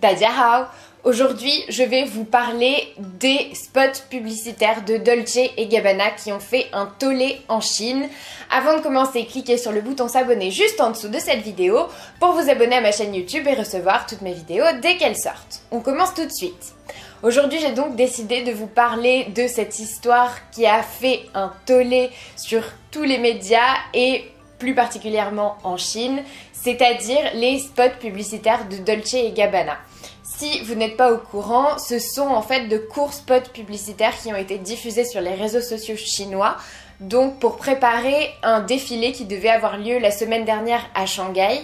Dadia Aujourd'hui, je vais vous parler des spots publicitaires de Dolce et Gabbana qui ont fait un tollé en Chine. Avant de commencer, cliquez sur le bouton s'abonner juste en dessous de cette vidéo pour vous abonner à ma chaîne YouTube et recevoir toutes mes vidéos dès qu'elles sortent. On commence tout de suite. Aujourd'hui, j'ai donc décidé de vous parler de cette histoire qui a fait un tollé sur tous les médias et plus particulièrement en Chine, c'est-à-dire les spots publicitaires de Dolce et Gabbana. Si vous n'êtes pas au courant, ce sont en fait de courts spots publicitaires qui ont été diffusés sur les réseaux sociaux chinois, donc pour préparer un défilé qui devait avoir lieu la semaine dernière à Shanghai.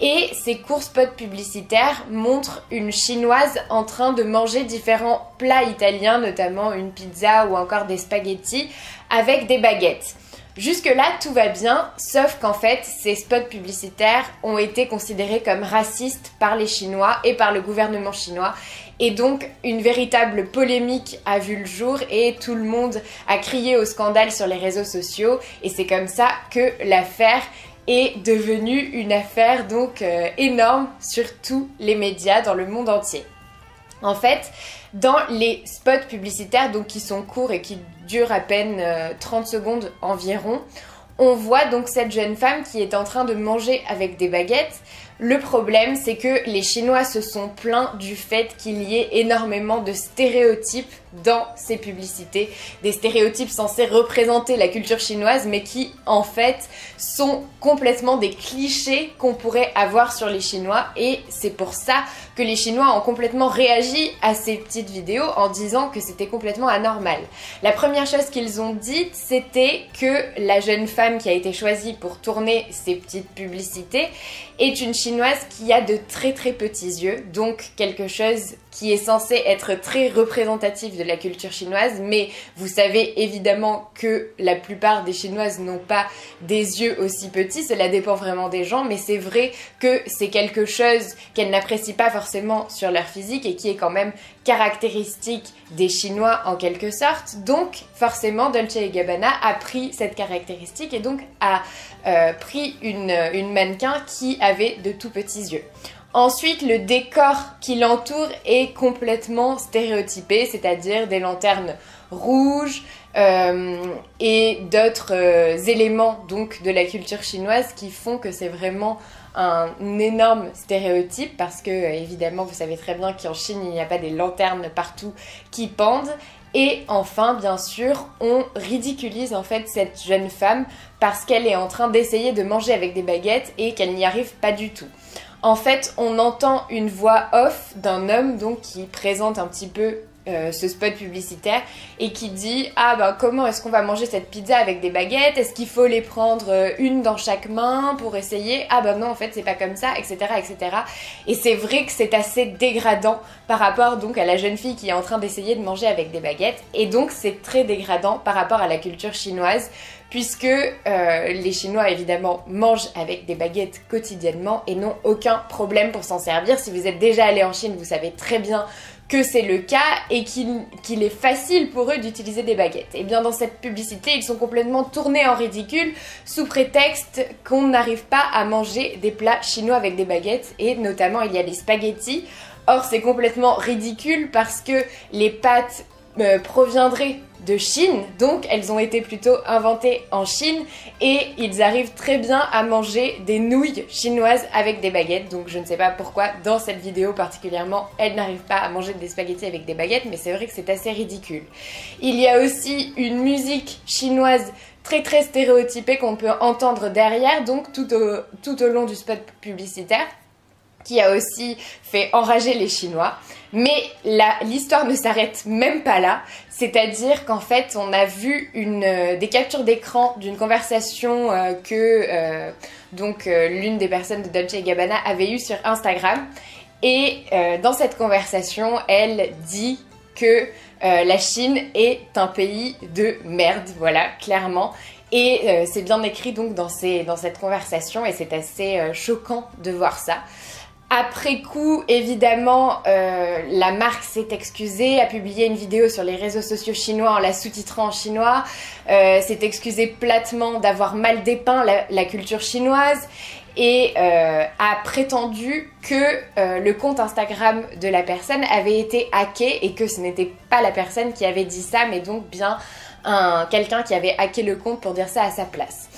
Et ces courts spots publicitaires montrent une chinoise en train de manger différents plats italiens, notamment une pizza ou encore des spaghettis, avec des baguettes. Jusque-là, tout va bien, sauf qu'en fait, ces spots publicitaires ont été considérés comme racistes par les Chinois et par le gouvernement chinois. Et donc, une véritable polémique a vu le jour et tout le monde a crié au scandale sur les réseaux sociaux. Et c'est comme ça que l'affaire est devenue une affaire donc euh, énorme sur tous les médias dans le monde entier. En fait, dans les spots publicitaires, donc qui sont courts et qui durent à peine 30 euh, secondes environ, on voit donc cette jeune femme qui est en train de manger avec des baguettes. Le problème, c'est que les Chinois se sont plaints du fait qu'il y ait énormément de stéréotypes dans ces publicités. Des stéréotypes censés représenter la culture chinoise, mais qui, en fait, sont complètement des clichés qu'on pourrait avoir sur les Chinois. Et c'est pour ça que les Chinois ont complètement réagi à ces petites vidéos en disant que c'était complètement anormal. La première chose qu'ils ont dite, c'était que la jeune femme qui a été choisie pour tourner ces petites publicités est une chinoise qui a de très très petits yeux, donc quelque chose qui est censé être très représentatif de la culture chinoise, mais vous savez évidemment que la plupart des chinoises n'ont pas des yeux aussi petits, cela dépend vraiment des gens, mais c'est vrai que c'est quelque chose qu'elles n'apprécient pas forcément sur leur physique et qui est quand même caractéristique des chinois en quelque sorte. Donc forcément Dolce Gabbana a pris cette caractéristique et donc a euh, pris une, une mannequin qui avait de tout petits yeux. Ensuite, le décor qui l'entoure est complètement stéréotypé, c'est-à-dire des lanternes rouges euh, et d'autres euh, éléments donc de la culture chinoise qui font que c'est vraiment un énorme stéréotype parce que évidemment vous savez très bien qu'en Chine il n'y a pas des lanternes partout qui pendent et enfin, bien sûr, on ridiculise en fait cette jeune femme parce qu'elle est en train d'essayer de manger avec des baguettes et qu'elle n'y arrive pas du tout. En fait, on entend une voix off d'un homme donc qui présente un petit peu euh, ce spot publicitaire et qui dit ah ben comment est-ce qu'on va manger cette pizza avec des baguettes? Est-ce qu'il faut les prendre euh, une dans chaque main pour essayer? Ah ben non en fait c'est pas comme ça etc etc et c'est vrai que c'est assez dégradant par rapport donc à la jeune fille qui est en train d'essayer de manger avec des baguettes. Et donc c'est très dégradant par rapport à la culture chinoise puisque euh, les Chinois évidemment mangent avec des baguettes quotidiennement et n'ont aucun problème pour s'en servir. Si vous êtes déjà allé en Chine, vous savez très bien que c'est le cas et qu'il est facile pour eux d'utiliser des baguettes. Et bien dans cette publicité, ils sont complètement tournés en ridicule sous prétexte qu'on n'arrive pas à manger des plats chinois avec des baguettes et notamment il y a des spaghettis. Or c'est complètement ridicule parce que les pâtes euh, proviendraient de Chine, donc elles ont été plutôt inventées en Chine et ils arrivent très bien à manger des nouilles chinoises avec des baguettes. Donc je ne sais pas pourquoi dans cette vidéo particulièrement elles n'arrivent pas à manger des spaghettis avec des baguettes, mais c'est vrai que c'est assez ridicule. Il y a aussi une musique chinoise très très stéréotypée qu'on peut entendre derrière, donc tout au, tout au long du spot publicitaire qui a aussi fait enrager les Chinois. Mais l'histoire ne s'arrête même pas là, c'est-à-dire qu'en fait on a vu une, euh, des captures d'écran d'une conversation euh, que euh, l'une des personnes de Dolce Gabbana avait eue sur Instagram. Et dans cette conversation, elle dit que la Chine est un pays de merde, voilà, clairement. Et c'est bien écrit donc dans cette conversation et c'est assez choquant de voir ça. Après coup, évidemment, euh, la marque s'est excusée, a publié une vidéo sur les réseaux sociaux chinois en la sous-titrant en chinois, euh, s'est excusée platement d'avoir mal dépeint la, culture chinoise et euh, a prétendu que le compte Instagram de la personne avait été hacké et que ce n'était pas la personne qui avait dit ça, mais donc bien quelqu'un qui avait hacké le compte pour dire ça à sa place.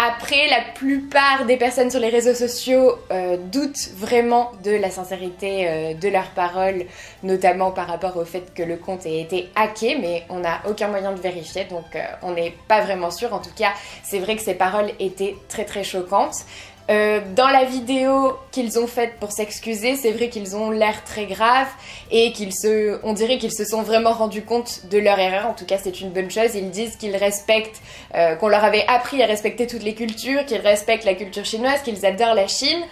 Après, la plupart des personnes sur les réseaux sociaux euh, doutent vraiment de la sincérité euh, de leurs paroles, notamment par rapport au fait que le compte ait été hacké, mais on n'a aucun moyen de vérifier, donc euh, on n'est pas vraiment sûr. En tout cas, c'est vrai que ces paroles étaient très très choquantes. Euh, dans la vidéo qu'ils ont faite pour s'excuser, c'est vrai qu'ils ont l'air très graves et qu'ils se, on dirait qu'ils se sont vraiment rendus compte de leur erreur. En tout cas, c'est une bonne chose. Ils disent qu'ils respectent, euh, qu'on leur avait appris à respecter toutes les cultures, qu'ils respectent la culture chinoise, qu'ils adorent la Chine.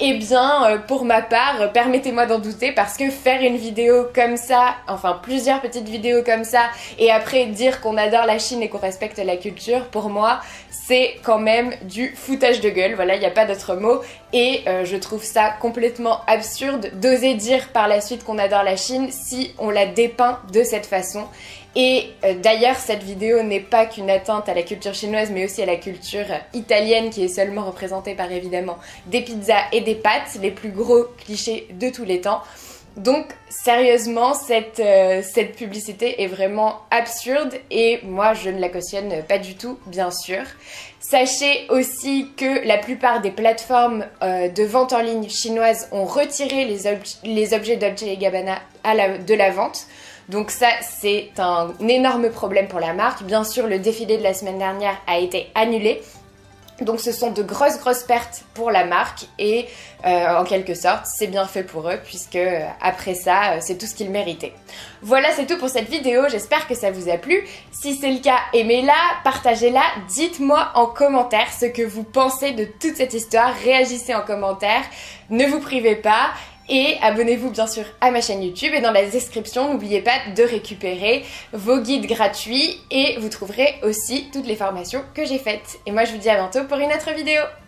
Eh bien, euh, pour ma part, euh, permettez-moi d'en douter parce que faire une vidéo comme ça, enfin plusieurs petites vidéos comme ça, et après dire qu'on adore la Chine et qu'on respecte la culture, pour moi, c'est quand même du foutage de gueule. Voilà, il n'y a pas d'autre mot. Et euh, je trouve ça complètement absurde d'oser dire par la suite qu'on adore la Chine si on la dépeint de cette façon. Et euh, d'ailleurs, cette vidéo n'est pas qu'une atteinte à la culture chinoise, mais aussi à la culture italienne qui est seulement représentée par évidemment des pizzas et des pâtes, les plus gros clichés de tous les temps. Donc sérieusement, cette, euh, cette publicité est vraiment absurde et moi je ne la cautionne pas du tout, bien sûr. Sachez aussi que la plupart des plateformes euh, de vente en ligne chinoises ont retiré les, les objets Dolce Gabbana de la vente. Donc ça, c'est un énorme problème pour la marque. Bien sûr, le défilé de la semaine dernière a été annulé. Donc ce sont de grosses grosses pertes pour la marque et euh, en quelque sorte c'est bien fait pour eux puisque euh, après ça euh, c'est tout ce qu'ils méritaient. Voilà c'est tout pour cette vidéo, j'espère que ça vous a plu. Si c'est le cas aimez-la, partagez-la, dites-moi en commentaire ce que vous pensez de toute cette histoire, réagissez en commentaire, ne vous privez pas et abonnez-vous bien sûr à ma chaîne YouTube. Et dans la description, n'oubliez pas de récupérer vos guides gratuits. Et vous trouverez aussi toutes les formations que j'ai faites. Et moi je vous dis à bientôt pour une autre vidéo